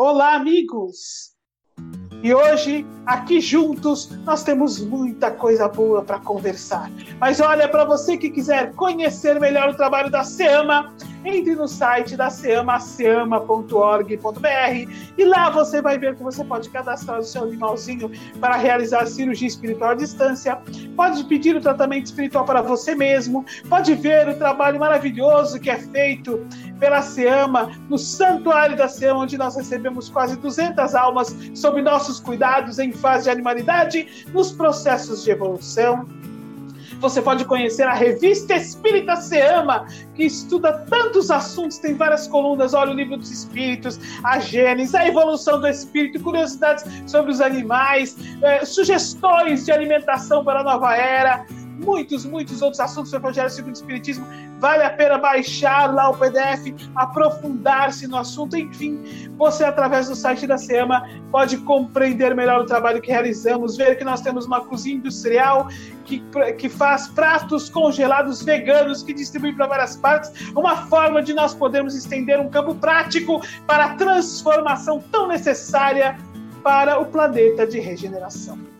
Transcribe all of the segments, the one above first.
Olá, amigos! E hoje, aqui juntos, nós temos muita coisa boa para conversar. Mas olha, para você que quiser conhecer melhor o trabalho da SEAMA, entre no site da SEAMA, seama.org.br, e lá você vai ver que você pode cadastrar o seu animalzinho para realizar cirurgia espiritual à distância, pode pedir o tratamento espiritual para você mesmo, pode ver o trabalho maravilhoso que é feito pela SEAMA, no Santuário da SEAMA, onde nós recebemos quase 200 almas sob nossos cuidados em fase de animalidade, nos processos de evolução. Você pode conhecer a revista Espírita Seama, que estuda tantos assuntos, tem várias colunas. Olha o livro dos espíritos, a Gênesis, a evolução do espírito, curiosidades sobre os animais, eh, sugestões de alimentação para a nova era muitos, muitos outros assuntos do Evangelho segundo o Espiritismo. Vale a pena baixar lá o PDF, aprofundar-se no assunto. Enfim, você, através do site da SEMA, pode compreender melhor o trabalho que realizamos, ver que nós temos uma cozinha industrial que, que faz pratos congelados veganos que distribui para várias partes. Uma forma de nós podermos estender um campo prático para a transformação tão necessária para o planeta de regeneração.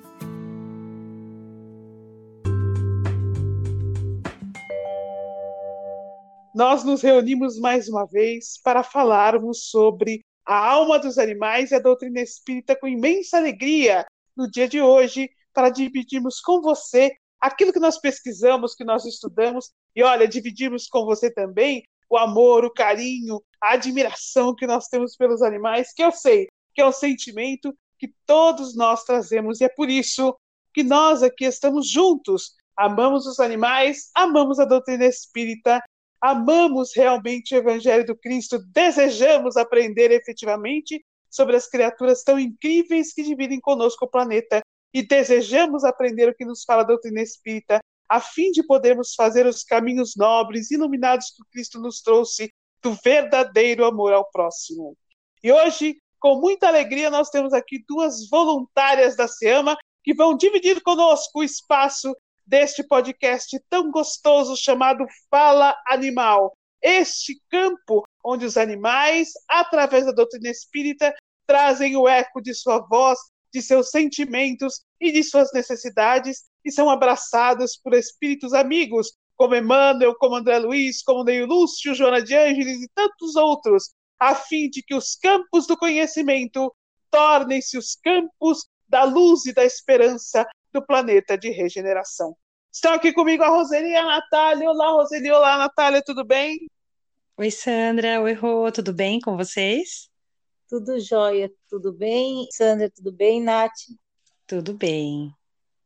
Nós nos reunimos mais uma vez para falarmos sobre a alma dos animais e a doutrina espírita com imensa alegria no dia de hoje, para dividirmos com você aquilo que nós pesquisamos, que nós estudamos, e olha, dividirmos com você também o amor, o carinho, a admiração que nós temos pelos animais, que eu sei que é um sentimento que todos nós trazemos, e é por isso que nós aqui estamos juntos. Amamos os animais, amamos a doutrina espírita amamos realmente o Evangelho do Cristo, desejamos aprender efetivamente sobre as criaturas tão incríveis que dividem conosco o planeta e desejamos aprender o que nos fala a doutrina espírita, a fim de podermos fazer os caminhos nobres, iluminados que Cristo nos trouxe do verdadeiro amor ao próximo. E hoje, com muita alegria, nós temos aqui duas voluntárias da SEAMA que vão dividir conosco o espaço deste podcast tão gostoso chamado Fala Animal. Este campo onde os animais, através da doutrina espírita, trazem o eco de sua voz, de seus sentimentos e de suas necessidades e são abraçados por espíritos amigos, como Emmanuel, como André Luiz, como Neio Lúcio, Joana de Ângeles e tantos outros, a fim de que os campos do conhecimento tornem-se os campos da luz e da esperança do planeta de regeneração. Estão aqui comigo a Roseli e a Natália. Olá, Roseli. Olá, Natália, tudo bem? Oi, Sandra. Oi, Rô. Tudo bem com vocês? Tudo jóia, tudo bem? Sandra, tudo bem? Nath? Tudo bem.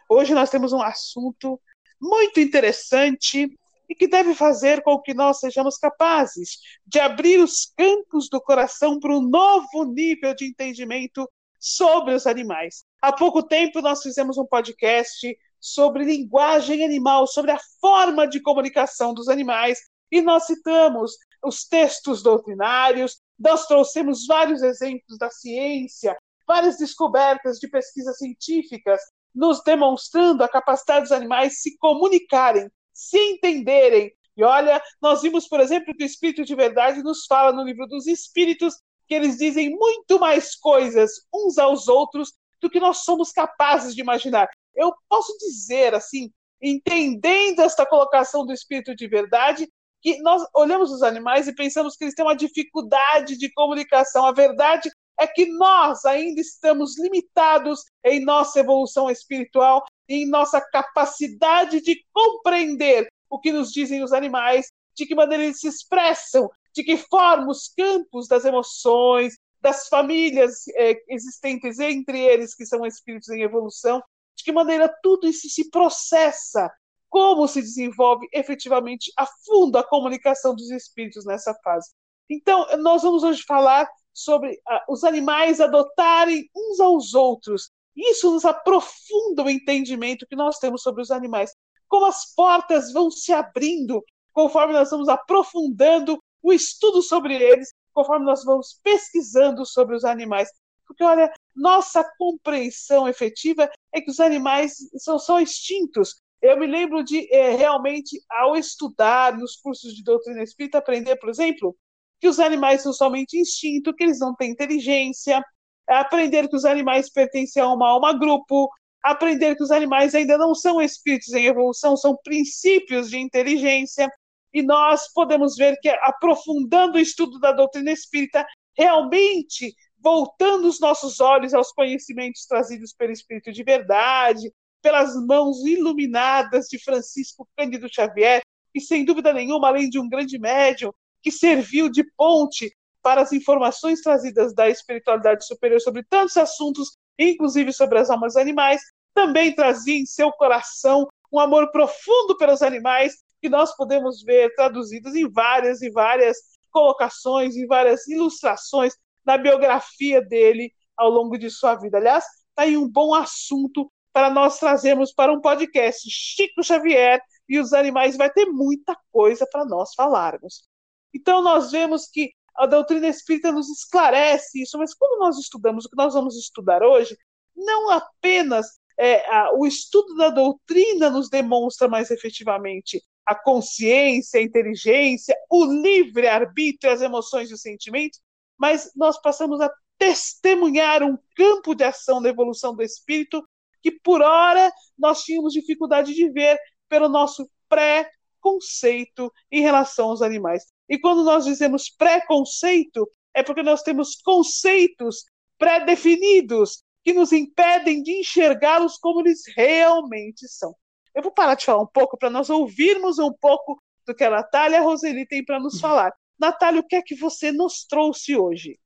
Hoje nós temos um assunto muito interessante e que deve fazer com que nós sejamos capazes de abrir os campos do coração para um novo nível de entendimento sobre os animais. Há pouco tempo nós fizemos um podcast sobre linguagem animal, sobre a forma de comunicação dos animais, e nós citamos os textos doutrinários, nós trouxemos vários exemplos da ciência, várias descobertas de pesquisas científicas, nos demonstrando a capacidade dos animais se comunicarem, se entenderem. E olha, nós vimos, por exemplo, que o Espírito de Verdade nos fala no livro dos Espíritos que eles dizem muito mais coisas uns aos outros do que nós somos capazes de imaginar. Eu posso dizer, assim, entendendo esta colocação do espírito de verdade, que nós olhamos os animais e pensamos que eles têm uma dificuldade de comunicação. A verdade é que nós ainda estamos limitados em nossa evolução espiritual, em nossa capacidade de compreender o que nos dizem os animais, de que maneira eles se expressam, de que forma os campos das emoções, das famílias é, existentes entre eles, que são espíritos em evolução, de que maneira tudo isso se processa, como se desenvolve efetivamente a fundo a comunicação dos espíritos nessa fase. Então, nós vamos hoje falar sobre uh, os animais adotarem uns aos outros. Isso nos aprofunda o entendimento que nós temos sobre os animais. Como as portas vão se abrindo conforme nós vamos aprofundando o estudo sobre eles, conforme nós vamos pesquisando sobre os animais. Porque, olha, nossa compreensão efetiva é que os animais são só extintos. Eu me lembro de é, realmente, ao estudar nos cursos de doutrina espírita, aprender, por exemplo, que os animais são somente instinto, que eles não têm inteligência, aprender que os animais pertencem a uma alma grupo, aprender que os animais ainda não são espíritos em evolução, são princípios de inteligência. E nós podemos ver que, aprofundando o estudo da doutrina espírita, realmente voltando os nossos olhos aos conhecimentos trazidos pelo Espírito de Verdade, pelas mãos iluminadas de Francisco Cândido Xavier, e sem dúvida nenhuma, além de um grande médium, que serviu de ponte para as informações trazidas da espiritualidade superior sobre tantos assuntos, inclusive sobre as almas animais, também trazia em seu coração um amor profundo pelos animais, que nós podemos ver traduzidos em várias e várias colocações, em várias ilustrações na biografia dele ao longo de sua vida. Aliás, está aí um bom assunto para nós trazermos para um podcast. Chico Xavier e os animais vai ter muita coisa para nós falarmos. Então, nós vemos que a doutrina espírita nos esclarece isso, mas quando nós estudamos o que nós vamos estudar hoje, não apenas é, a, o estudo da doutrina nos demonstra mais efetivamente a consciência, a inteligência, o livre-arbítrio, as emoções e os sentimentos, mas nós passamos a testemunhar um campo de ação da evolução do espírito que, por hora, nós tínhamos dificuldade de ver pelo nosso pré-conceito em relação aos animais. E quando nós dizemos preconceito, é porque nós temos conceitos pré-definidos que nos impedem de enxergá-los como eles realmente são. Eu vou parar de falar um pouco para nós ouvirmos um pouco do que a Natália a Roseli têm para nos falar. Natália, o que é que você nos trouxe hoje?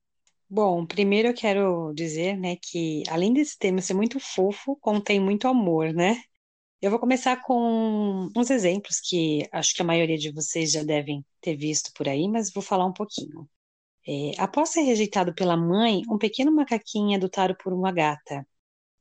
Bom, primeiro eu quero dizer, né, que além desse tema ser muito fofo, contém muito amor, né? Eu vou começar com uns exemplos que acho que a maioria de vocês já devem ter visto por aí, mas vou falar um pouquinho. É, após ser rejeitado pela mãe, um pequeno macaquinho é adotado por uma gata.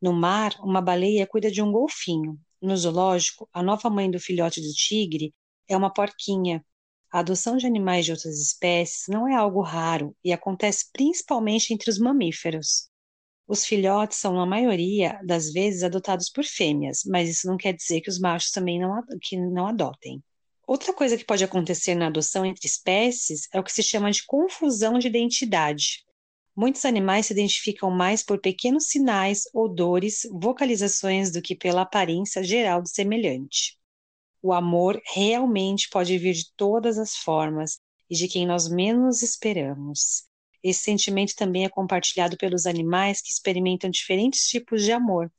No mar, uma baleia cuida de um golfinho. No zoológico, a nova mãe do filhote do tigre é uma porquinha. A adoção de animais de outras espécies não é algo raro e acontece principalmente entre os mamíferos. Os filhotes são, na maioria das vezes, adotados por fêmeas, mas isso não quer dizer que os machos também não, que não adotem. Outra coisa que pode acontecer na adoção entre espécies é o que se chama de confusão de identidade. Muitos animais se identificam mais por pequenos sinais, odores, vocalizações do que pela aparência geral do semelhante. O amor realmente pode vir de todas as formas e de quem nós menos esperamos. Esse sentimento também é compartilhado pelos animais que experimentam diferentes tipos de amor,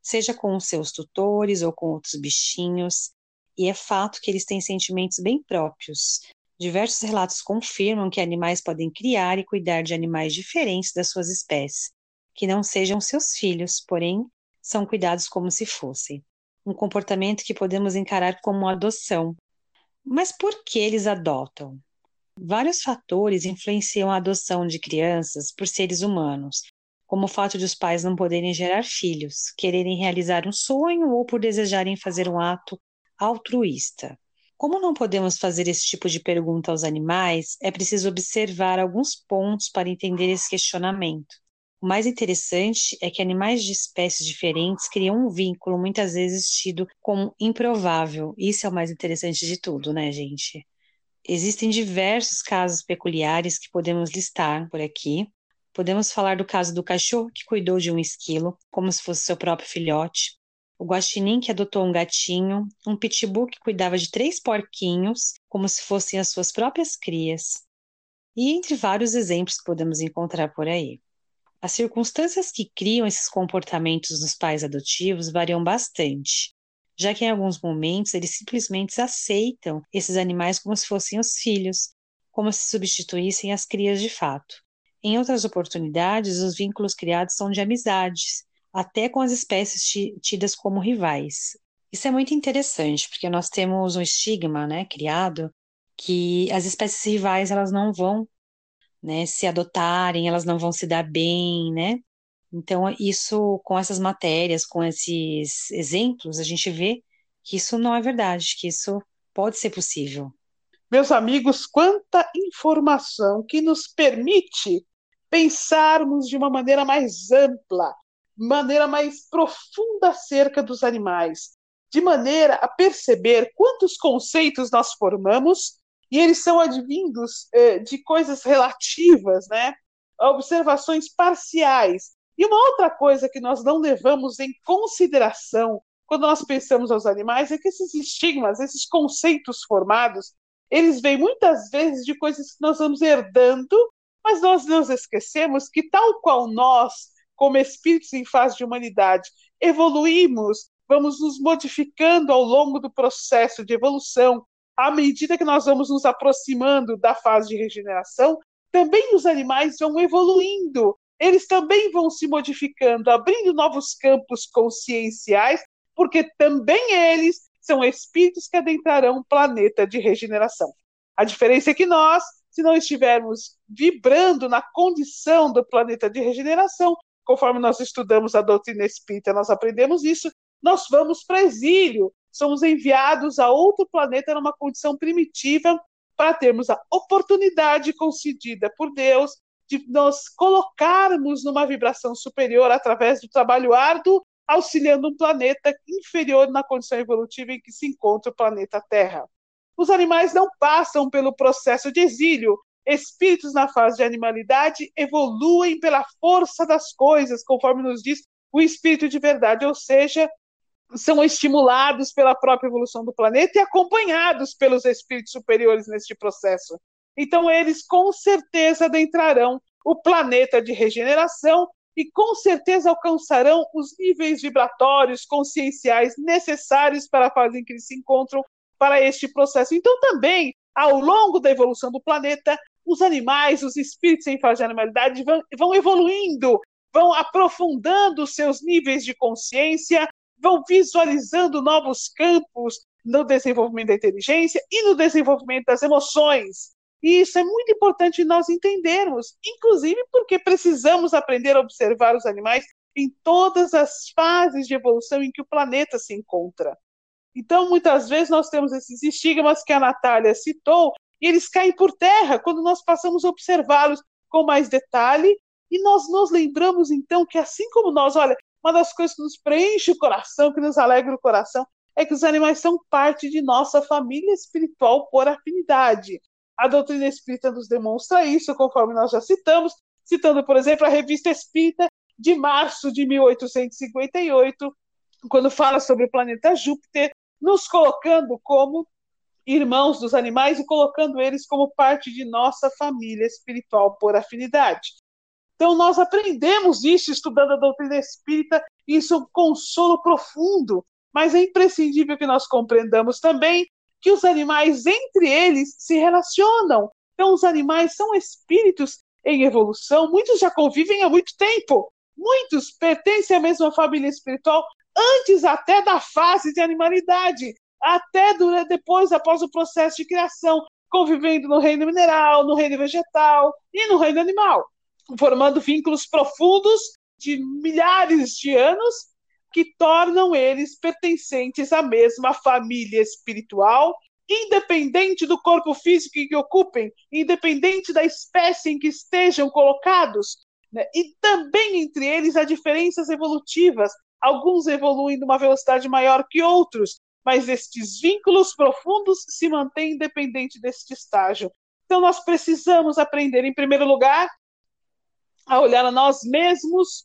seja com os seus tutores ou com outros bichinhos, e é fato que eles têm sentimentos bem próprios. Diversos relatos confirmam que animais podem criar e cuidar de animais diferentes das suas espécies, que não sejam seus filhos, porém são cuidados como se fossem. Um comportamento que podemos encarar como adoção. Mas por que eles adotam? Vários fatores influenciam a adoção de crianças por seres humanos, como o fato de os pais não poderem gerar filhos, quererem realizar um sonho ou por desejarem fazer um ato altruísta. Como não podemos fazer esse tipo de pergunta aos animais, é preciso observar alguns pontos para entender esse questionamento. O mais interessante é que animais de espécies diferentes criam um vínculo muitas vezes tido como improvável. Isso é o mais interessante de tudo, né, gente? Existem diversos casos peculiares que podemos listar por aqui. Podemos falar do caso do cachorro que cuidou de um esquilo, como se fosse seu próprio filhote, o guaxinim que adotou um gatinho, um pitbull que cuidava de três porquinhos, como se fossem as suas próprias crias, e entre vários exemplos que podemos encontrar por aí. As circunstâncias que criam esses comportamentos nos pais adotivos variam bastante já que em alguns momentos eles simplesmente aceitam esses animais como se fossem os filhos, como se substituíssem as crias de fato. Em outras oportunidades, os vínculos criados são de amizades, até com as espécies tidas como rivais. Isso é muito interessante, porque nós temos um estigma, né, criado que as espécies rivais elas não vão, né, se adotarem, elas não vão se dar bem, né? Então, isso, com essas matérias, com esses exemplos, a gente vê que isso não é verdade, que isso pode ser possível. Meus amigos, quanta informação que nos permite pensarmos de uma maneira mais ampla, maneira mais profunda acerca dos animais, de maneira a perceber quantos conceitos nós formamos e eles são advindos eh, de coisas relativas, né? observações parciais. E uma outra coisa que nós não levamos em consideração quando nós pensamos aos animais é que esses estigmas, esses conceitos formados, eles vêm muitas vezes de coisas que nós vamos herdando, mas nós nos esquecemos que, tal qual nós, como espíritos em fase de humanidade, evoluímos, vamos nos modificando ao longo do processo de evolução, à medida que nós vamos nos aproximando da fase de regeneração, também os animais vão evoluindo, eles também vão se modificando, abrindo novos campos conscienciais, porque também eles são espíritos que adentrarão um planeta de regeneração. A diferença é que nós, se não estivermos vibrando na condição do planeta de regeneração, conforme nós estudamos a doutrina espírita, nós aprendemos isso, nós vamos para exílio, somos enviados a outro planeta numa condição primitiva para termos a oportunidade concedida por Deus de nos colocarmos numa vibração superior através do trabalho árduo, auxiliando um planeta inferior na condição evolutiva em que se encontra o planeta Terra. Os animais não passam pelo processo de exílio. Espíritos na fase de animalidade evoluem pela força das coisas, conforme nos diz o espírito de verdade, ou seja, são estimulados pela própria evolução do planeta e acompanhados pelos espíritos superiores neste processo. Então, eles com certeza adentrarão o planeta de regeneração e com certeza alcançarão os níveis vibratórios conscienciais necessários para a fase em que eles se encontram para este processo. Então, também, ao longo da evolução do planeta, os animais, os espíritos em fase de animalidade vão, vão evoluindo, vão aprofundando seus níveis de consciência, vão visualizando novos campos no desenvolvimento da inteligência e no desenvolvimento das emoções. E isso é muito importante nós entendermos, inclusive porque precisamos aprender a observar os animais em todas as fases de evolução em que o planeta se encontra. Então, muitas vezes nós temos esses estigmas que a Natália citou, e eles caem por terra quando nós passamos a observá-los com mais detalhe, e nós nos lembramos então que assim como nós, olha, uma das coisas que nos preenche o coração, que nos alegra o coração, é que os animais são parte de nossa família espiritual por afinidade. A doutrina espírita nos demonstra isso, conforme nós já citamos, citando, por exemplo, a Revista Espírita de março de 1858, quando fala sobre o planeta Júpiter, nos colocando como irmãos dos animais e colocando eles como parte de nossa família espiritual por afinidade. Então, nós aprendemos isso estudando a doutrina espírita, e isso é um consolo profundo, mas é imprescindível que nós compreendamos também que os animais, entre eles, se relacionam. Então, os animais são espíritos em evolução, muitos já convivem há muito tempo, muitos pertencem à mesma família espiritual antes até da fase de animalidade, até durante, depois, após o processo de criação, convivendo no reino mineral, no reino vegetal e no reino animal formando vínculos profundos de milhares de anos que tornam eles pertencentes à mesma família espiritual, independente do corpo físico que ocupem, independente da espécie em que estejam colocados. Né? E também entre eles há diferenças evolutivas. Alguns evoluem numa velocidade maior que outros, mas estes vínculos profundos se mantêm independente deste estágio. Então, nós precisamos aprender, em primeiro lugar, a olhar a nós mesmos,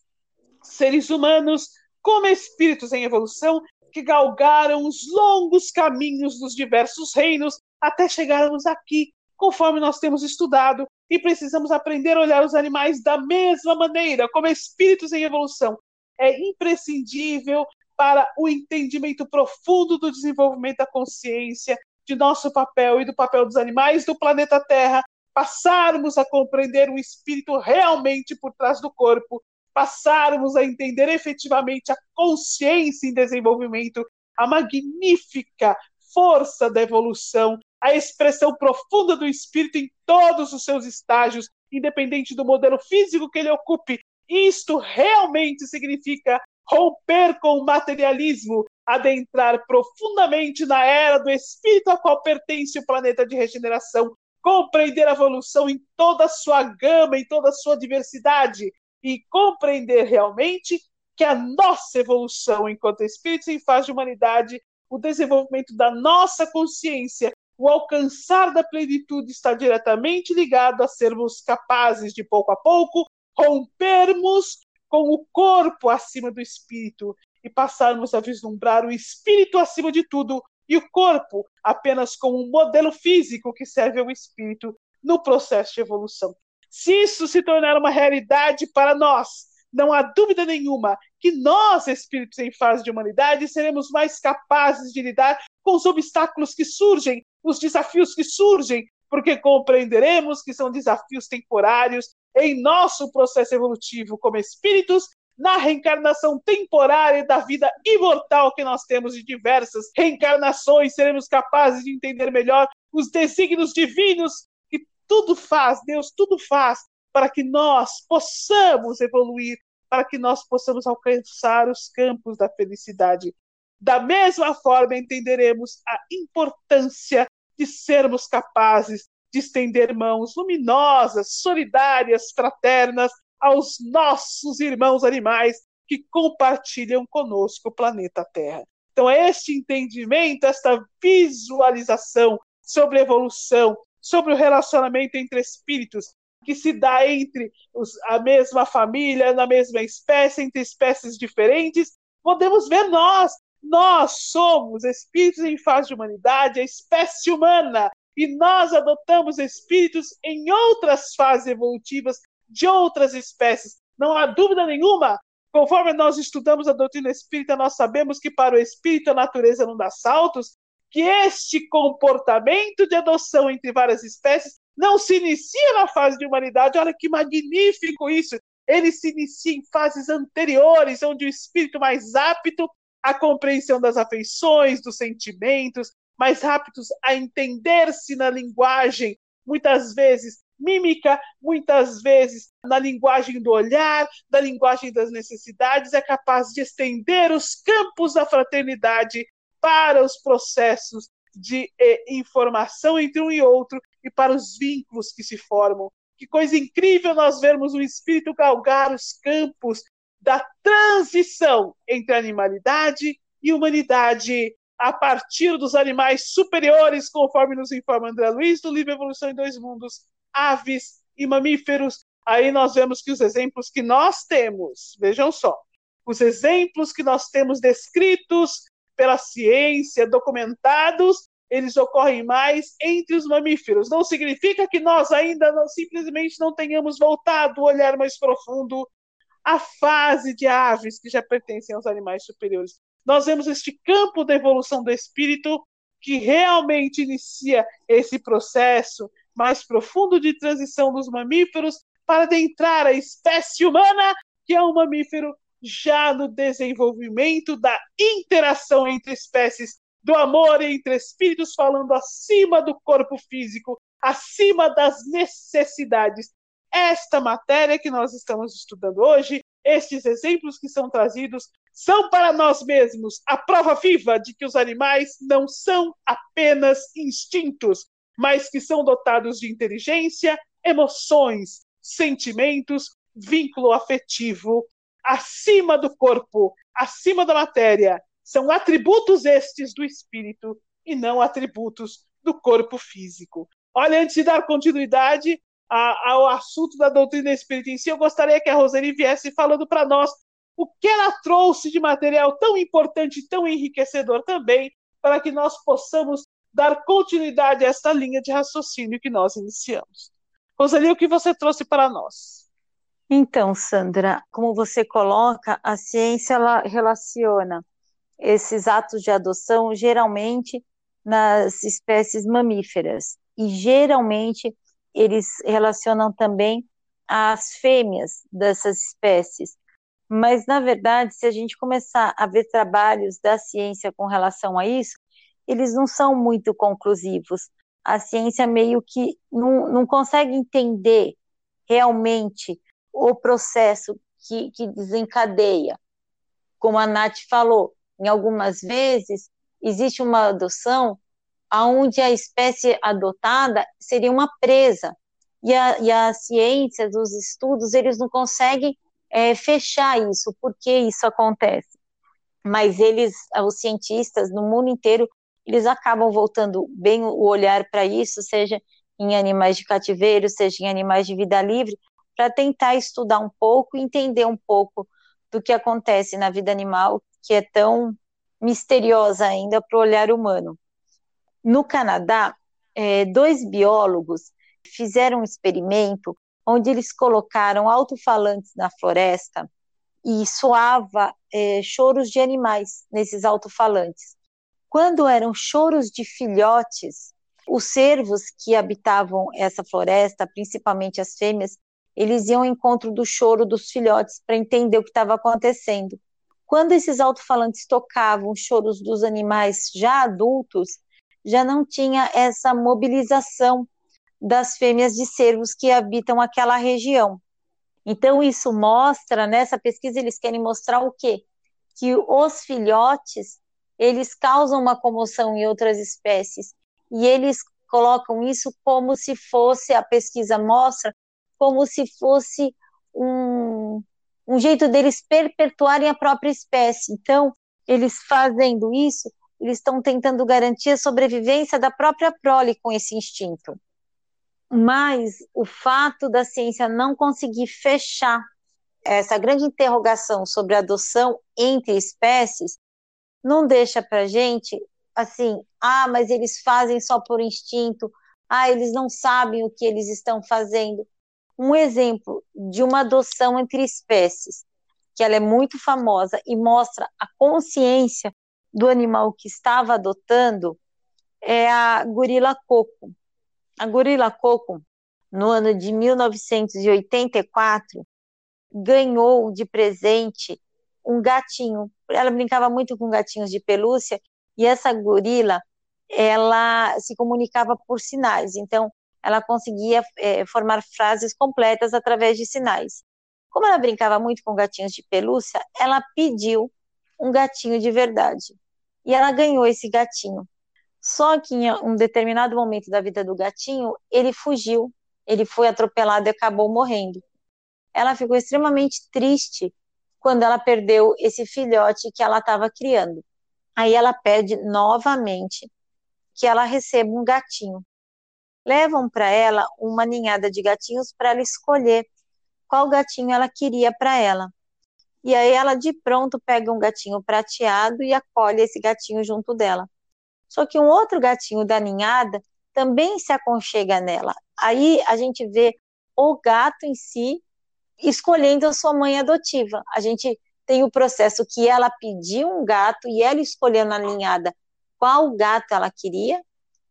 seres humanos, como espíritos em evolução que galgaram os longos caminhos dos diversos reinos até chegarmos aqui, conforme nós temos estudado, e precisamos aprender a olhar os animais da mesma maneira, como espíritos em evolução. É imprescindível para o entendimento profundo do desenvolvimento da consciência, de nosso papel e do papel dos animais do planeta Terra, passarmos a compreender o espírito realmente por trás do corpo, passarmos a entender efetivamente a consciência em desenvolvimento, a magnífica força da evolução, a expressão profunda do espírito em todos os seus estágios, independente do modelo físico que ele ocupe. Isto realmente significa romper com o materialismo, adentrar profundamente na era do espírito a qual pertence o planeta de regeneração, compreender a evolução em toda a sua gama, em toda a sua diversidade, e compreender realmente que a nossa evolução enquanto espíritos em fase de humanidade, o desenvolvimento da nossa consciência, o alcançar da plenitude está diretamente ligado a sermos capazes de, pouco a pouco, rompermos com o corpo acima do espírito e passarmos a vislumbrar o espírito acima de tudo e o corpo apenas como um modelo físico que serve ao espírito no processo de evolução. Se isso se tornar uma realidade para nós, não há dúvida nenhuma que nós, espíritos em fase de humanidade, seremos mais capazes de lidar com os obstáculos que surgem, os desafios que surgem, porque compreenderemos que são desafios temporários em nosso processo evolutivo como espíritos, na reencarnação temporária da vida imortal que nós temos de diversas reencarnações, seremos capazes de entender melhor os desígnios divinos que tudo faz, Deus tudo faz para que nós possamos evoluir, para que nós possamos alcançar os campos da felicidade. Da mesma forma, entenderemos a importância de sermos capazes de estender mãos luminosas, solidárias, fraternas aos nossos irmãos animais que compartilham conosco o planeta Terra. Então, este entendimento, esta visualização sobre evolução, sobre o relacionamento entre espíritos, que se dá entre os, a mesma família, na mesma espécie, entre espécies diferentes, podemos ver nós. Nós somos espíritos em fase de humanidade, a espécie humana, e nós adotamos espíritos em outras fases evolutivas de outras espécies. Não há dúvida nenhuma. Conforme nós estudamos a doutrina espírita, nós sabemos que para o espírito a natureza não dá saltos, que este comportamento de adoção entre várias espécies não se inicia na fase de humanidade. Olha que magnífico isso! Ele se inicia em fases anteriores, onde o espírito mais apto à compreensão das afeições, dos sentimentos, mais aptos a entender-se na linguagem, muitas vezes mímica, muitas vezes na linguagem do olhar, da linguagem das necessidades, é capaz de estender os campos da fraternidade para os processos de eh, informação entre um e outro e para os vínculos que se formam. Que coisa incrível nós vermos o espírito galgar os campos da transição entre animalidade e humanidade a partir dos animais superiores, conforme nos informa André Luiz, do livro Evolução em Dois Mundos, aves e mamíferos. Aí nós vemos que os exemplos que nós temos, vejam só, os exemplos que nós temos descritos pela ciência, documentados, eles ocorrem mais entre os mamíferos. Não significa que nós ainda não, simplesmente não tenhamos voltado o olhar mais profundo à fase de aves que já pertencem aos animais superiores. Nós vemos este campo da evolução do espírito que realmente inicia esse processo mais profundo de transição dos mamíferos para adentrar a espécie humana, que é um mamífero já no desenvolvimento da interação entre espécies, do amor entre espíritos, falando acima do corpo físico, acima das necessidades. Esta matéria que nós estamos estudando hoje, estes exemplos que são trazidos, são para nós mesmos a prova viva de que os animais não são apenas instintos, mas que são dotados de inteligência, emoções, sentimentos, vínculo afetivo acima do corpo, acima da matéria. São atributos estes do espírito e não atributos do corpo físico. Olha, antes de dar continuidade ao assunto da doutrina espírita em si, eu gostaria que a Roseli viesse falando para nós o que ela trouxe de material tão importante, tão enriquecedor também, para que nós possamos dar continuidade a esta linha de raciocínio que nós iniciamos. Roseli, o que você trouxe para nós? Então, Sandra, como você coloca, a ciência ela relaciona esses atos de adoção geralmente nas espécies mamíferas e geralmente eles relacionam também as fêmeas dessas espécies. Mas, na verdade, se a gente começar a ver trabalhos da ciência com relação a isso, eles não são muito conclusivos. A ciência meio que não, não consegue entender realmente o processo que, que desencadeia. Como a Nath falou, em algumas vezes existe uma adoção onde a espécie adotada seria uma presa, e a, e a ciência, os estudos, eles não conseguem é, fechar isso, por que isso acontece. Mas eles, os cientistas no mundo inteiro, eles acabam voltando bem o olhar para isso, seja em animais de cativeiro, seja em animais de vida livre, para tentar estudar um pouco entender um pouco do que acontece na vida animal, que é tão misteriosa ainda para o olhar humano. No Canadá, é, dois biólogos fizeram um experimento onde eles colocaram alto-falantes na floresta e soava é, choros de animais nesses alto-falantes. Quando eram choros de filhotes, os cervos que habitavam essa floresta, principalmente as fêmeas, eles iam ao encontro do choro dos filhotes para entender o que estava acontecendo. Quando esses alto-falantes tocavam os choros dos animais já adultos, já não tinha essa mobilização das fêmeas de cervos que habitam aquela região. Então, isso mostra, nessa pesquisa, eles querem mostrar o quê? Que os filhotes, eles causam uma comoção em outras espécies, e eles colocam isso como se fosse, a pesquisa mostra, como se fosse um, um jeito deles perpetuarem a própria espécie. Então, eles fazendo isso, eles estão tentando garantir a sobrevivência da própria prole com esse instinto. Mas o fato da ciência não conseguir fechar essa grande interrogação sobre a adoção entre espécies não deixa para gente assim, ah, mas eles fazem só por instinto, ah, eles não sabem o que eles estão fazendo um exemplo de uma adoção entre espécies, que ela é muito famosa e mostra a consciência do animal que estava adotando, é a gorila coco. A gorila coco, no ano de 1984, ganhou de presente um gatinho. Ela brincava muito com gatinhos de pelúcia e essa gorila, ela se comunicava por sinais. Então, ela conseguia é, formar frases completas através de sinais. Como ela brincava muito com gatinhos de pelúcia, ela pediu um gatinho de verdade. E ela ganhou esse gatinho. Só que em um determinado momento da vida do gatinho, ele fugiu, ele foi atropelado e acabou morrendo. Ela ficou extremamente triste quando ela perdeu esse filhote que ela estava criando. Aí ela pede novamente que ela receba um gatinho levam para ela uma ninhada de gatinhos para ela escolher qual gatinho ela queria para ela. E aí ela de pronto pega um gatinho prateado e acolhe esse gatinho junto dela. Só que um outro gatinho da ninhada também se aconchega nela. Aí a gente vê o gato em si escolhendo a sua mãe adotiva. A gente tem o processo que ela pediu um gato e ela escolheu na ninhada qual gato ela queria,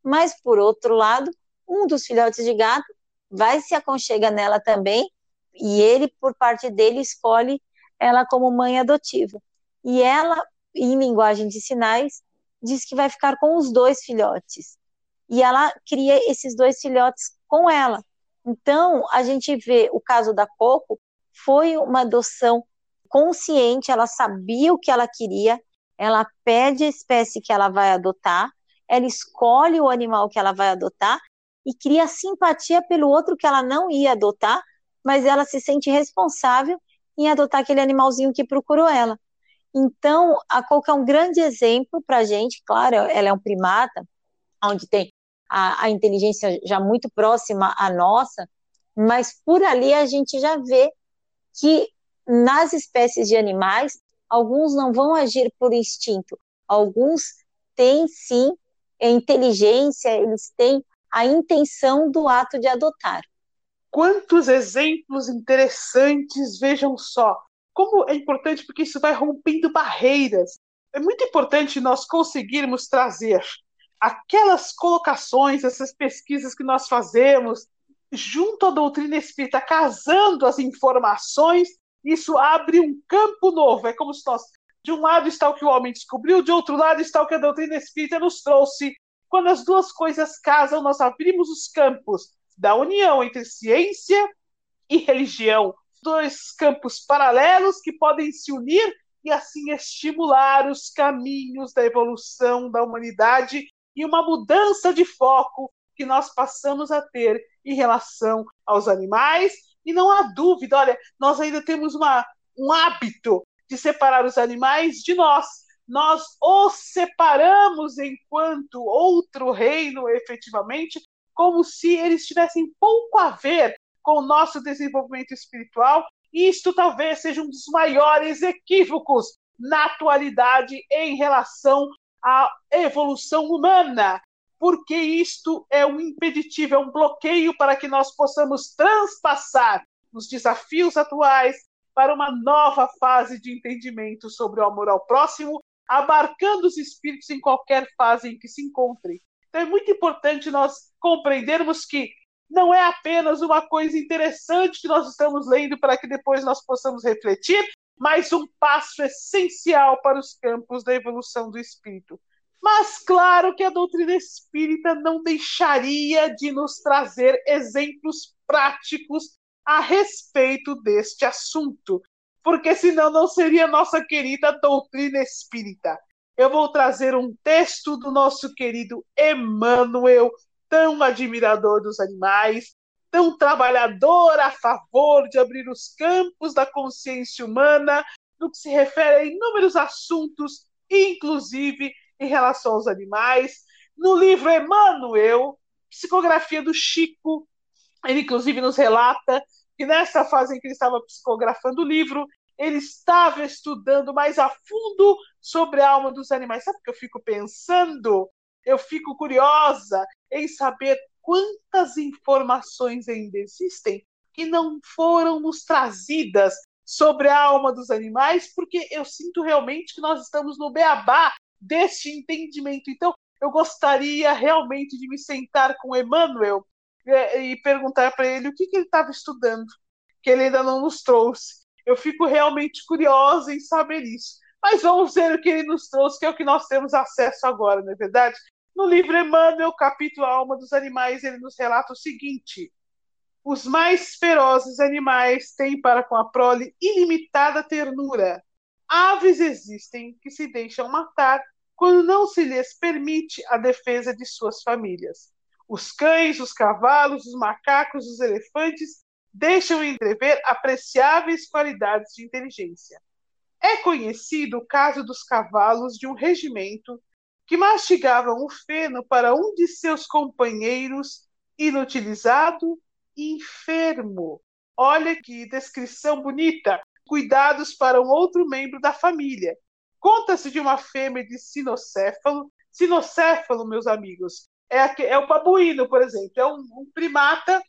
mas por outro lado, um dos filhotes de gato vai se aconchega nela também e ele, por parte dele, escolhe ela como mãe adotiva. E ela, em linguagem de sinais, diz que vai ficar com os dois filhotes. E ela cria esses dois filhotes com ela. Então, a gente vê o caso da Coco, foi uma adoção consciente, ela sabia o que ela queria, ela pede a espécie que ela vai adotar, ela escolhe o animal que ela vai adotar e cria simpatia pelo outro que ela não ia adotar, mas ela se sente responsável em adotar aquele animalzinho que procurou ela. Então, a Coca é um grande exemplo para a gente, claro, ela é um primata, onde tem a, a inteligência já muito próxima à nossa, mas por ali a gente já vê que nas espécies de animais, alguns não vão agir por instinto, alguns têm sim inteligência, eles têm a intenção do ato de adotar. Quantos exemplos interessantes, vejam só. Como é importante, porque isso vai rompendo barreiras. É muito importante nós conseguirmos trazer aquelas colocações, essas pesquisas que nós fazemos, junto à doutrina espírita, casando as informações, isso abre um campo novo. É como se nós, de um lado está o que o homem descobriu, de outro lado está o que a doutrina espírita nos trouxe quando as duas coisas casam, nós abrimos os campos da união entre ciência e religião. Dois campos paralelos que podem se unir e assim estimular os caminhos da evolução da humanidade e uma mudança de foco que nós passamos a ter em relação aos animais. E não há dúvida, olha, nós ainda temos uma, um hábito de separar os animais de nós. nós os separamos enquanto outro reino, efetivamente, como se eles tivessem pouco a ver com o nosso desenvolvimento espiritual. Isto talvez seja um dos maiores equívocos na atualidade em relação à evolução humana, porque isto é um impeditivo, é um bloqueio para que nós possamos transpassar os desafios atuais para uma nova fase de entendimento sobre o amor ao próximo abarcando os espíritos em qualquer fase em que se encontrem. Então é muito importante nós compreendermos que não é apenas uma coisa interessante que nós estamos lendo para que depois nós possamos refletir, mas um passo essencial para os campos da evolução do espírito. Mas claro que a doutrina espírita não deixaria de nos trazer exemplos práticos a respeito deste assunto porque senão não seria nossa querida doutrina espírita. Eu vou trazer um texto do nosso querido Emmanuel, tão admirador dos animais, tão trabalhador a favor de abrir os campos da consciência humana no que se refere a inúmeros assuntos, inclusive em relação aos animais. No livro Emmanuel, Psicografia do Chico, ele inclusive nos relata que nessa fase em que ele estava psicografando o livro, ele estava estudando mais a fundo sobre a alma dos animais. Sabe o que eu fico pensando? Eu fico curiosa em saber quantas informações ainda existem que não foram nos trazidas sobre a alma dos animais, porque eu sinto realmente que nós estamos no beabá deste entendimento. Então, eu gostaria realmente de me sentar com Emmanuel é, e perguntar para ele o que, que ele estava estudando, que ele ainda não nos trouxe. Eu fico realmente curiosa em saber isso. Mas vamos ver o que ele nos trouxe, que é o que nós temos acesso agora, não é verdade? No livro Emmanuel, capítulo Alma dos Animais, ele nos relata o seguinte: Os mais ferozes animais têm para com a prole ilimitada ternura. Aves existem que se deixam matar quando não se lhes permite a defesa de suas famílias. Os cães, os cavalos, os macacos, os elefantes deixam entrever apreciáveis qualidades de inteligência. É conhecido o caso dos cavalos de um regimento que mastigavam o feno para um de seus companheiros inutilizado e enfermo. Olha que descrição bonita! Cuidados para um outro membro da família. Conta-se de uma fêmea de sinocéfalo. Sinocéfalo, meus amigos, é, é o babuíno, por exemplo. É um, um primata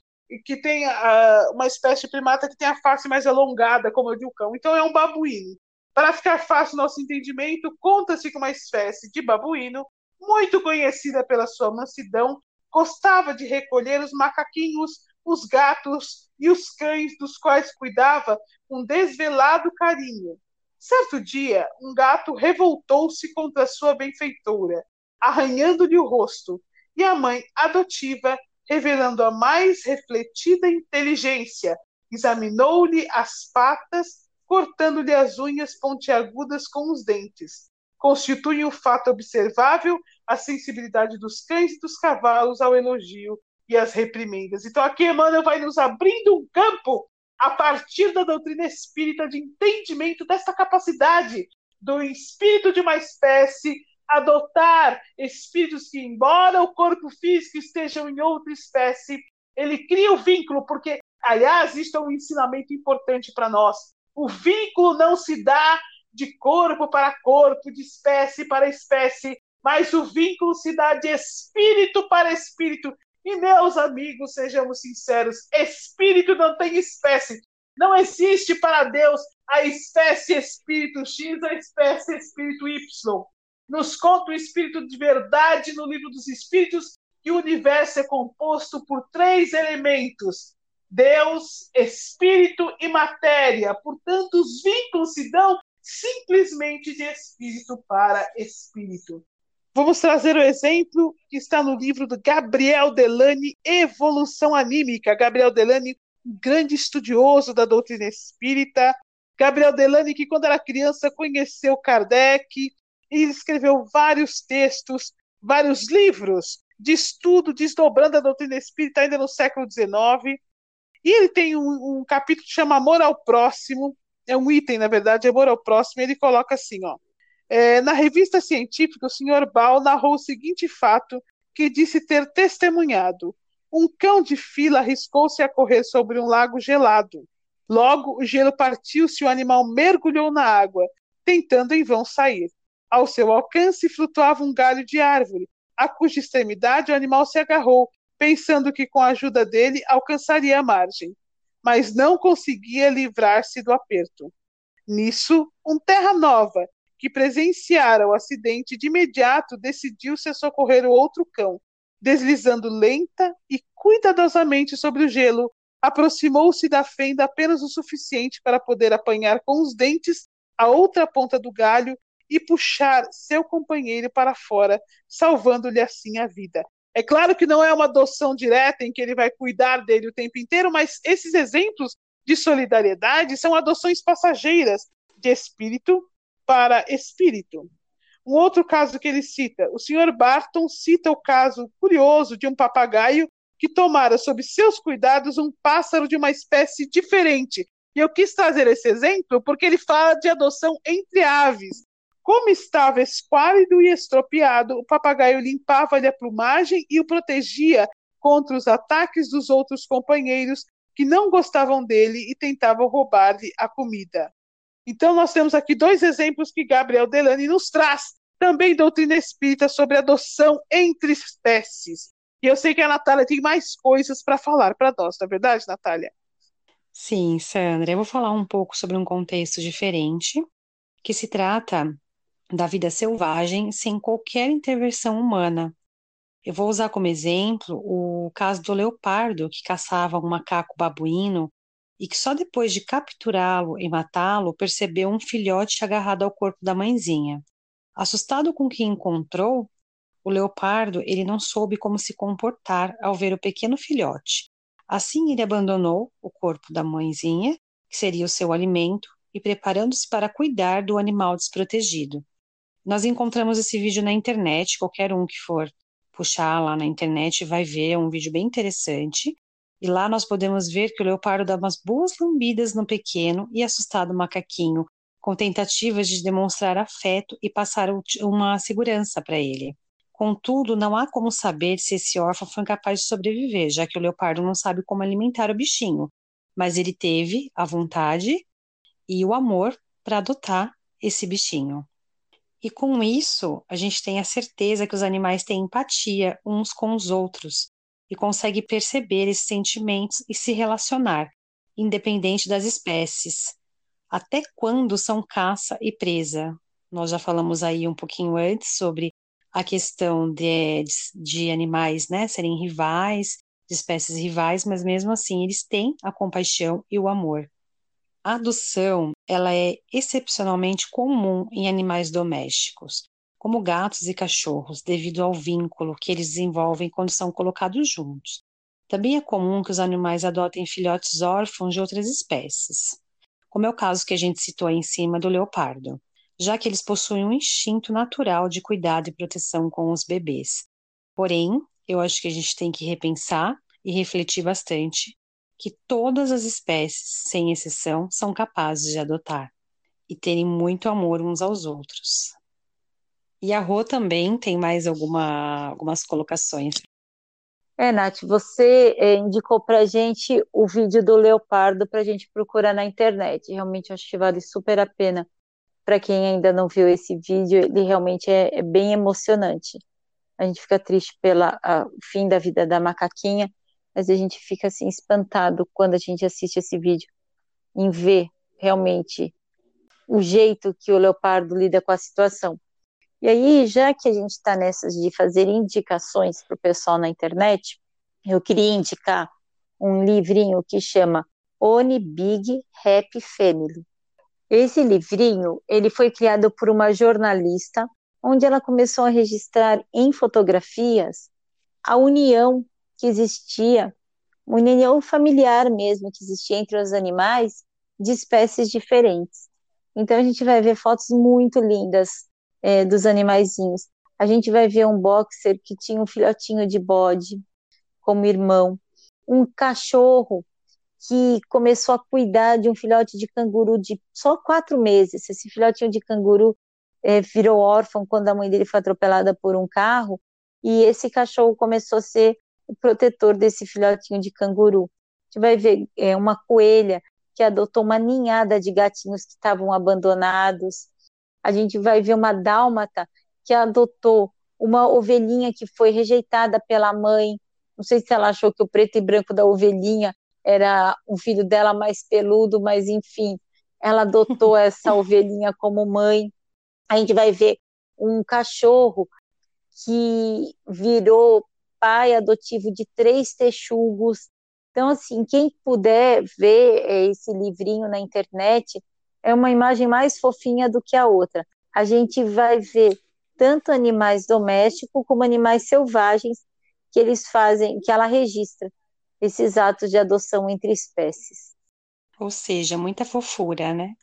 que tem uh, uma espécie de primata que tem a face mais alongada, como a de um cão. Então é um babuíno. Para ficar fácil nosso entendimento, conta-se que uma espécie de babuíno, muito conhecida pela sua mansidão, gostava de recolher os macaquinhos, os gatos e os cães dos quais cuidava com desvelado carinho. Certo dia, um gato revoltou-se contra sua benfeitora, arranhando-lhe o rosto, e a mãe adotiva revelando a mais refletida inteligência. Examinou-lhe as patas, cortando-lhe as unhas pontiagudas com os dentes. Constitui um fato observável a sensibilidade dos cães e dos cavalos ao elogio e às reprimendas. Então, aqui Emmanuel vai nos abrindo um campo a partir da doutrina espírita de entendimento dessa capacidade do espírito de uma espécie adotar espíritos que, embora o corpo físico esteja em outra espécie, ele cria o vínculo, porque, aliás, isto é um ensinamento importante para nós. O vínculo não se dá de corpo para corpo, de espécie para espécie, mas o vínculo se dá de espírito para espírito. E, meus amigos, sejamos sinceros: espírito não tem espécie. Não existe para Deus a espécie espírito X, a espécie espírito Y nos conta o Espírito de verdade no livro dos Espíritos que o universo é composto por três elementos: Deus, Espírito e matéria. Portanto, os vínculos se dão simplesmente de espírito para espírito. Vamos trazer o exemplo que está no livro do Gabriel Delane, Evolução Anímica. Gabriel Delane, um grande estudioso da doutrina espírita. Gabriel Delane, que quando era criança conheceu Kardec, e escreveu vários textos, vários livros de estudo, desdobrando a doutrina espírita ainda no século XIX. E ele tem um, um capítulo que chama Amor ao Próximo, é um item, na verdade, Amor ao Próximo, e ele coloca assim, ó, É, na revista científica, o Sr. Ball narrou o seguinte fato que disse ter testemunhado. Um cão de fila arriscou-se a correr sobre um lago gelado. Logo, o gelo partiu-se e o animal mergulhou na água, tentando em vão sair. Ao seu alcance flutuava um galho de árvore, a cuja extremidade o animal se agarrou, pensando que com a ajuda dele alcançaria a margem. Mas não conseguia livrar-se do aperto. Nisso, um Terra Nova, que presenciara o acidente, de imediato decidiu-se a socorrer o outro cão. Deslizando lenta e cuidadosamente sobre o gelo, aproximou-se da fenda apenas o suficiente para poder apanhar com os dentes a outra ponta do galho e puxar seu companheiro para fora, salvando-lhe assim a vida. É claro que não é uma adoção direta em que ele vai cuidar dele o tempo inteiro, mas esses exemplos de solidariedade são adoções passageiras de espírito para espírito. Um outro caso que ele cita, o Sr. Barton cita o caso curioso de um papagaio que tomara sob seus cuidados um pássaro de uma espécie diferente. E eu quis trazer esse exemplo porque ele fala de adoção entre aves. Como estava esquálido e estropiado, o papagaio limpava-lhe a plumagem e o protegia contra os ataques dos outros companheiros que não gostavam dele e tentavam roubar-lhe a comida. Então, nós temos aqui dois exemplos que Gabriel Delany nos traz, também doutrina espírita sobre adoção entre espécies. E eu sei que a Natália tem mais coisas para falar para nós, não é verdade, Natália? Sim, Sandra, eu vou falar um pouco sobre um contexto diferente, que se trata da vida selvagem sem qualquer intervenção humana. Eu vou usar como exemplo o caso do leopardo que caçava um macaco babuíno e que só depois de capturá-lo e matá-lo percebeu um filhote agarrado ao corpo da mãezinha. Assustado com o que encontrou, o leopardo ele não soube como se comportar ao ver o pequeno filhote. Assim ele abandonou o corpo da mãezinha, que seria o seu alimento, e preparando-se para cuidar do animal desprotegido. Nós encontramos esse vídeo na internet, qualquer um que for puxar lá na internet vai ver, é um vídeo bem interessante. E lá nós podemos ver que o leopardo dá umas boas lambidas no pequeno e assustado macaquinho, com tentativas de demonstrar afeto e passar uma segurança para ele. Contudo, não há como saber se esse órfão foi capaz de sobreviver, já que o leopardo não sabe como alimentar o bichinho, mas ele teve a vontade e o amor para adotar esse bichinho. E com isso, a gente tem a certeza que os animais têm empatia uns com os outros e consegue perceber esses sentimentos e se relacionar, independente das espécies. Até quando são caça e presa? Nós já falamos aí um pouquinho antes sobre a questão de, de, animais né, serem rivais, de espécies rivais, mas mesmo assim eles têm a compaixão e o amor. A adoção ela é excepcionalmente comum em animais domésticos como gatos e cachorros, devido ao vínculo que eles desenvolvem quando são colocados juntos. Também é comum que os animais adotem filhotes órfãos de outras espécies, como é o caso que a gente citou aí em cima do leopardo, já que eles possuem um instinto natural de cuidado e proteção com os bebês. Porém, eu acho que a gente tem que repensar e refletir bastante que todas as espécies, sem exceção, são capazes de adotar e terem muito amor uns aos outros. E a Rô também tem mais alguma, algumas colocações. É, Nath, você é, indicou para gente o vídeo do Leopardo para a gente procurar na internet. Realmente acho que vale super a pena. Para quem ainda não viu esse vídeo, ele realmente é, é bem emocionante. A gente fica triste pelo fim da vida da macaquinha, mas a gente fica assim espantado quando a gente assiste esse vídeo em ver realmente o jeito que o Leopardo lida com a situação. E aí, já que a gente está nessas de fazer indicações para o pessoal na internet, eu queria indicar um livrinho que chama Oni Big Happy Family. Esse livrinho, ele foi criado por uma jornalista, onde ela começou a registrar em fotografias a união que existia, uma união familiar mesmo que existia entre os animais de espécies diferentes. Então a gente vai ver fotos muito lindas é, dos animaizinhos. A gente vai ver um boxer que tinha um filhotinho de bode como irmão, um cachorro que começou a cuidar de um filhote de canguru de só quatro meses. Esse filhotinho de canguru é, virou órfão quando a mãe dele foi atropelada por um carro, e esse cachorro começou a ser o protetor desse filhotinho de canguru. A gente vai ver é, uma coelha que adotou uma ninhada de gatinhos que estavam abandonados. A gente vai ver uma dálmata que adotou uma ovelhinha que foi rejeitada pela mãe. Não sei se ela achou que o preto e branco da ovelhinha era um filho dela mais peludo, mas enfim, ela adotou essa ovelhinha como mãe. A gente vai ver um cachorro que virou pai adotivo de três texugos. Então, assim, quem puder ver é, esse livrinho na internet, é uma imagem mais fofinha do que a outra. A gente vai ver tanto animais domésticos como animais selvagens que eles fazem, que ela registra esses atos de adoção entre espécies. Ou seja, muita fofura, né?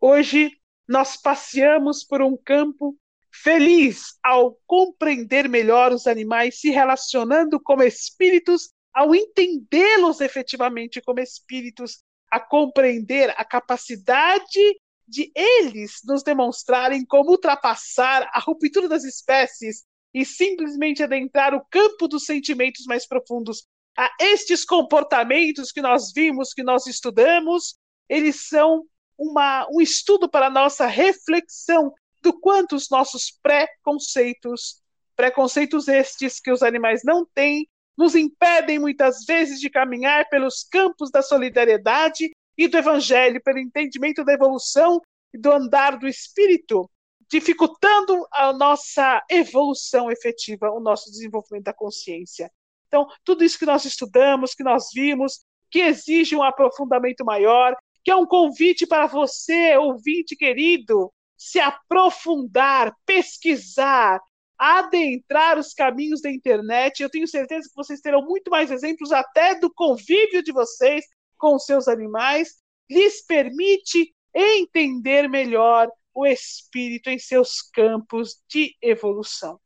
Hoje nós passeamos por um campo feliz ao compreender melhor os animais se relacionando como espíritos, ao entendê-los efetivamente como espíritos, a compreender a capacidade de eles nos demonstrarem como ultrapassar a ruptura das espécies e simplesmente adentrar o campo dos sentimentos mais profundos. A estes comportamentos que nós vimos, que nós estudamos, eles são uma, um estudo para nossa reflexão do quanto os nossos preconceitos, preconceitos estes que os animais não têm, nos impedem muitas vezes de caminhar pelos campos da solidariedade e do evangelho, pelo entendimento da evolução e do andar do espírito, dificultando a nossa evolução efetiva, o nosso desenvolvimento da consciência. Então, tudo isso que nós estudamos, que nós vimos, que exige um aprofundamento maior, que é um convite para você, ouvinte querido, se aprofundar, pesquisar, adentrar os caminhos da internet. Eu tenho certeza que vocês terão muito mais exemplos até do convívio de vocês com seus animais, lhes permite entender melhor o espírito em seus campos de evolução.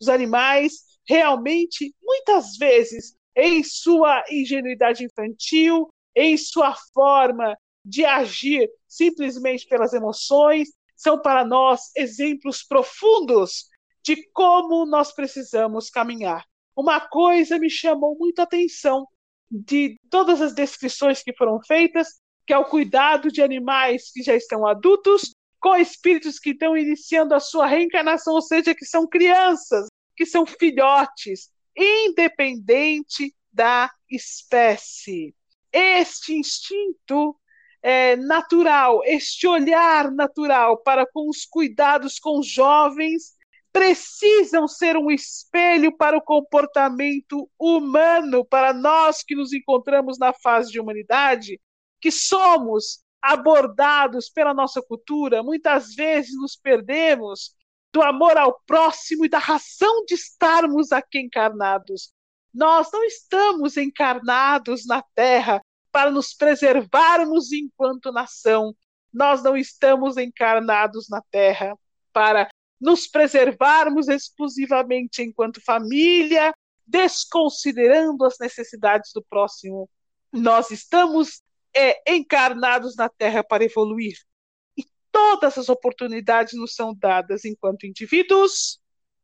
Os animais realmente, muitas vezes, em sua ingenuidade infantil, em sua forma de agir simplesmente pelas emoções, são para nós exemplos profundos de como nós precisamos caminhar. Uma coisa me chamou muito a atenção de todas as descrições que foram feitas, que é o cuidado de animais que já estão adultos com espíritos que estão iniciando a sua reencarnação, ou seja, que são crianças, que são filhotes, independente da espécie. Este instinto é, natural, este olhar natural para com os cuidados com os jovens precisam ser um espelho para o comportamento humano, para nós que nos encontramos na fase de humanidade, que somos abordados pela nossa cultura, muitas vezes nos perdemos do amor ao próximo e da razão de estarmos aqui encarnados. Nós não estamos encarnados na Terra para nos preservarmos enquanto nação. Nós não estamos encarnados na Terra para nos preservarmos exclusivamente enquanto família, desconsiderando as necessidades do próximo. Nós estamos é, encarnados na Terra para evoluir. E todas as oportunidades nos são dadas enquanto indivíduos,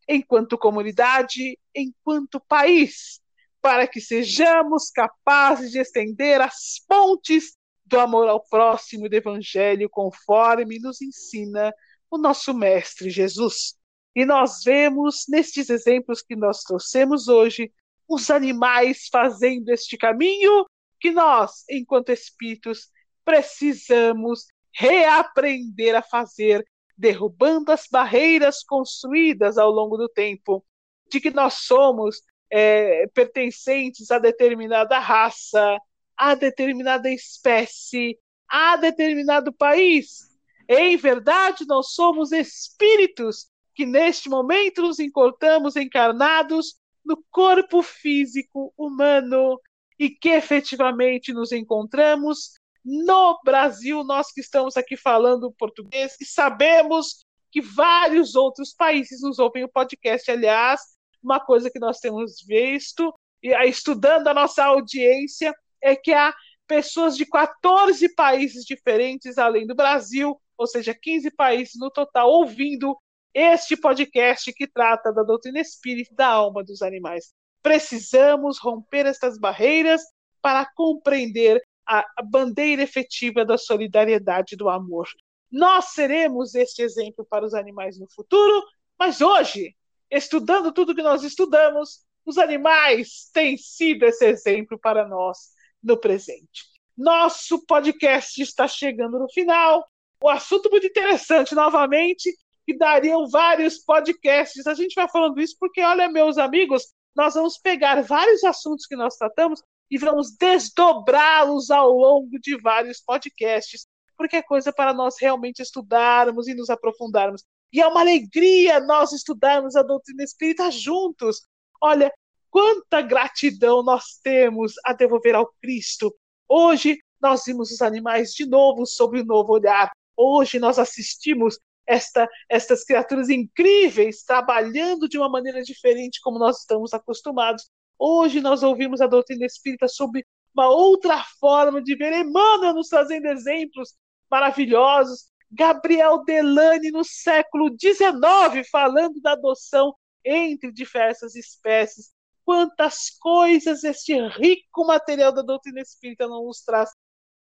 enquanto comunidade, enquanto país, para que sejamos capazes de estender as pontes do amor ao próximo e do Evangelho, conforme nos ensina o nosso Mestre Jesus. E nós vemos nestes exemplos que nós trouxemos hoje os animais fazendo este caminho que nós, enquanto espíritos, precisamos reaprender a fazer, derrubando as barreiras construídas ao longo do tempo, de que nós somos é, pertencentes a determinada raça, a determinada espécie, a determinado país, em verdade, nós somos espíritos que neste momento nos encontramos encarnados no corpo físico humano e que efetivamente nos encontramos no Brasil, nós que estamos aqui falando português e sabemos que vários outros países nos ouvem o podcast. Aliás, uma coisa que nós temos visto e estudando a nossa audiência é que há pessoas de 14 países diferentes além do Brasil ou seja, 15 países no total, ouvindo este podcast que trata da doutrina espírita da alma dos animais. Precisamos romper estas barreiras para compreender a bandeira efetiva da solidariedade e do amor. Nós seremos este exemplo para os animais no futuro, mas hoje, estudando tudo que nós estudamos, os animais têm sido esse exemplo para nós no presente. Nosso podcast está chegando no final. O assunto muito interessante novamente, que dariam vários podcasts. A gente vai falando isso porque, olha, meus amigos, nós vamos pegar vários assuntos que nós tratamos e vamos desdobrá-los ao longo de vários podcasts, porque é coisa para nós realmente estudarmos e nos aprofundarmos. E é uma alegria nós estudarmos a doutrina espírita juntos. Olha, quanta gratidão nós temos a devolver ao Cristo. Hoje nós vimos os animais de novo sob um novo olhar. Hoje nós assistimos esta, estas criaturas incríveis trabalhando de uma maneira diferente como nós estamos acostumados. Hoje nós ouvimos a doutrina espírita sob uma outra forma de ver Emmanuel nos trazendo exemplos maravilhosos. Gabriel Delane no século XIX falando da adoção entre diversas espécies. Quantas coisas este rico material da doutrina espírita não nos traz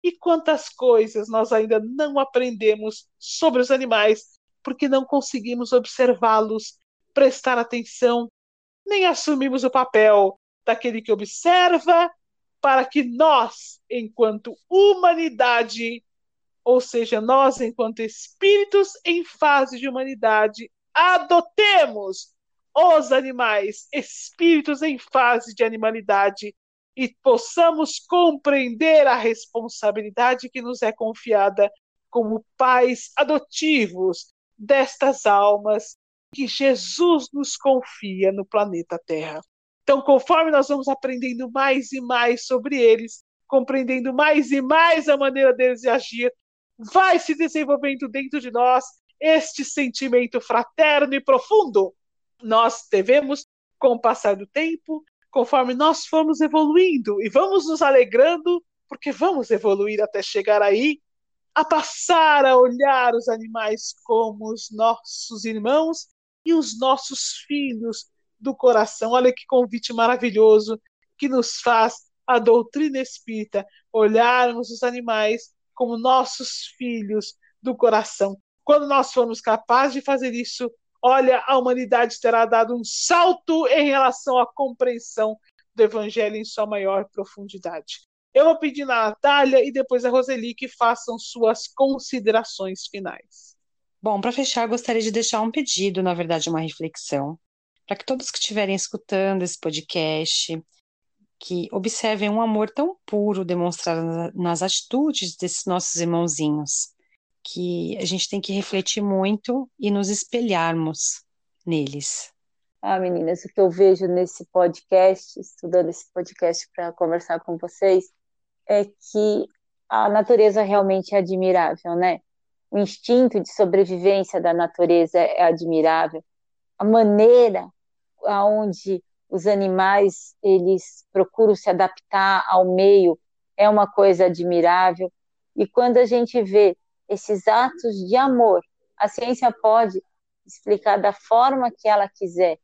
e quantas coisas nós ainda não aprendemos sobre os animais, porque não conseguimos observá-los, prestar atenção, nem assumimos o papel daquele que observa, para que nós, enquanto humanidade, ou seja, nós, enquanto espíritos em fase de humanidade, adotemos os animais, espíritos em fase de animalidade, e possamos compreender a responsabilidade que nos é confiada como pais adotivos destas almas que Jesus nos confia no planeta Terra. Então, conforme nós vamos aprendendo mais e mais sobre eles, compreendendo mais e mais a maneira deles de agir, vai se desenvolvendo dentro de nós este sentimento fraterno e profundo. Nós devemos, com o passar do tempo, conforme nós formos evoluindo e vamos nos alegrando, porque vamos evoluir até chegar aí, a passar a olhar os animais como os nossos irmãos e os nossos filhos do coração. Olha que convite maravilhoso que nos faz a doutrina espírita, olharmos os animais como nossos filhos do coração. Quando nós formos capazes de fazer isso, olha, a humanidade terá dado um salto em relação à compreensão do Evangelho em sua maior profundidade. Eu vou pedir a Natália e depois a Roseli que façam suas considerações finais. Bom, para fechar, gostaria de deixar um pedido, na verdade, uma reflexão, para que todos que estiverem escutando esse podcast, que observem um amor tão puro demonstrado nas atitudes desses nossos irmãozinhos que a gente tem que refletir muito e nos espelharmos neles. Ah, meninas, o que eu vejo nesse podcast, estudando esse podcast para conversar com vocês, é que a natureza realmente é admirável, né? O instinto de sobrevivência da natureza é admirável. A maneira aonde os animais eles procuram se adaptar ao meio é uma coisa admirável. E quando a gente vê esses atos de amor. A ciência pode explicar da forma que ela quiser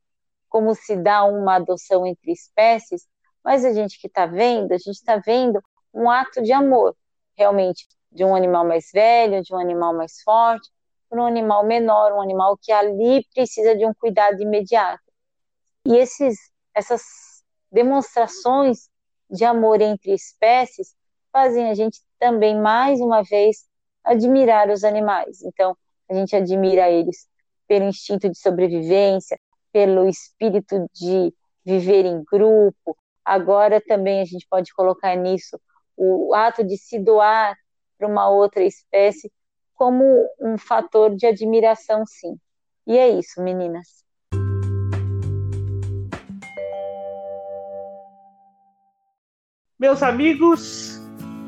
como se dá uma adoção entre espécies, mas a gente que está vendo, a gente está vendo um ato de amor, realmente, de um animal mais velho, de um animal mais forte, para um animal menor, um animal que ali precisa de um cuidado imediato. E esses, essas demonstrações de amor entre espécies fazem a gente também, mais uma vez, admirar os animais. Então, a gente admira eles pelo instinto de sobrevivência, pelo espírito de viver em grupo. Agora também a gente pode colocar nisso o ato de se doar para uma outra espécie como um fator de admiração, sim. E é isso, meninas. Meus amigos,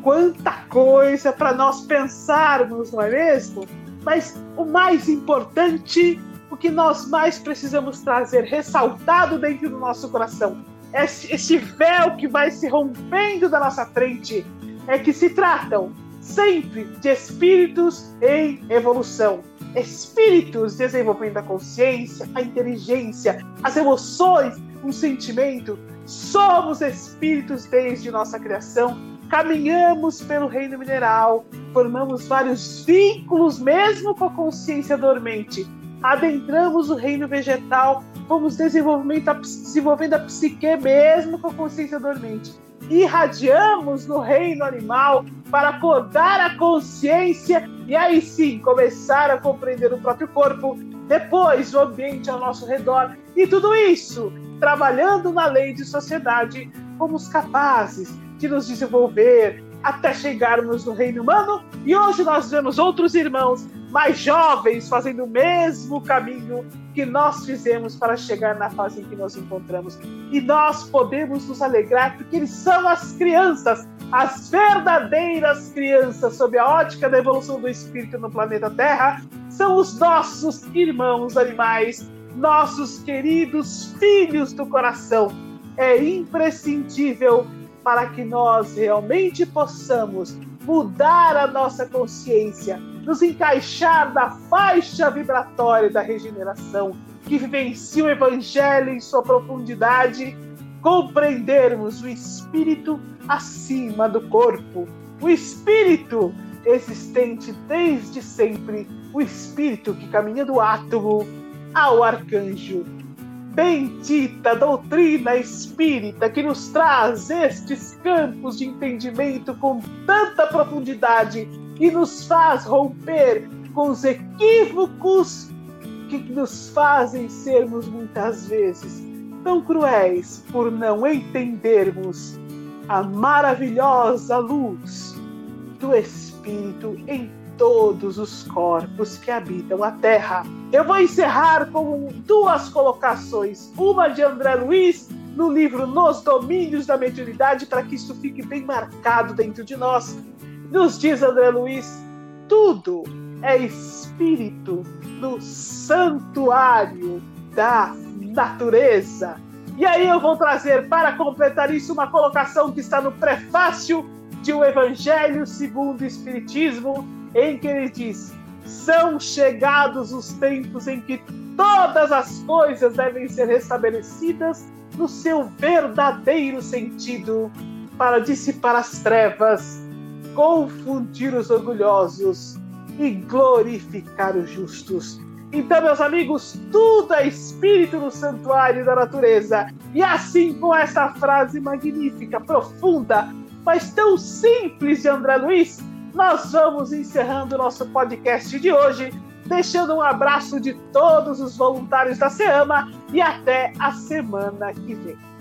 quanta coisa para nós pensarmos, não é mesmo? Mas o mais importante, o que nós mais precisamos trazer ressaltado dentro do nosso coração, esse, esse véu que vai se rompendo da nossa frente, é que se tratam sempre de espíritos em evolução. Espíritos desenvolvendo a consciência, a inteligência, as emoções, o sentimento. Somos espíritos desde nossa criação. Caminhamos pelo reino mineral, formamos vários vínculos, mesmo com a consciência dormente. Adentramos o reino vegetal, fomos desenvolvendo a psique mesmo com a consciência dormente irradiamos no reino animal para acordar a consciência e aí sim começar a compreender o próprio corpo, depois o ambiente ao nosso redor. E tudo isso, trabalhando na lei de sociedade, fomos capazes de nos desenvolver até chegarmos no reino humano. E hoje nós vemos outros irmãos mais jovens fazendo o mesmo caminho que nós fizemos para chegar na fase em que nos encontramos. E nós podemos nos alegrar porque eles são as crianças, as verdadeiras crianças, sob a ótica da evolução do espírito no planeta Terra, são os nossos irmãos animais, nossos queridos filhos do coração. É imprescindível para que nós realmente possamos mudar a nossa consciência, nos encaixar na faixa vibratória da regeneração, que vivencia o Evangelho em sua profundidade, compreendermos o espírito acima do corpo, o espírito existente desde sempre, o espírito que caminha do átomo ao arcanjo. Bendita doutrina espírita que nos traz estes campos de entendimento com tanta profundidade e nos faz romper com os equívocos que nos fazem sermos muitas vezes tão cruéis por não entendermos a maravilhosa luz do Espírito em todos os corpos que habitam a Terra. Eu vou encerrar com duas colocações, uma de André Luiz no livro Nos Domínios da Mediunidade, para que isso fique bem marcado dentro de nós. Nos diz André Luiz: tudo é espírito no santuário da natureza. E aí eu vou trazer para completar isso uma colocação que está no prefácio de O Evangelho segundo o Espiritismo, em que ele diz: são chegados os tempos em que todas as coisas devem ser restabelecidas no seu verdadeiro sentido, para dissipar as trevas, confundir os orgulhosos e glorificar os justos. Então, meus amigos, tudo é espírito no santuário da natureza. E assim, com essa frase magnífica, profunda, mas tão simples de André Luiz, nós vamos encerrando o nosso podcast de hoje, deixando um abraço de todos os voluntários da SEAMA e até a semana que vem.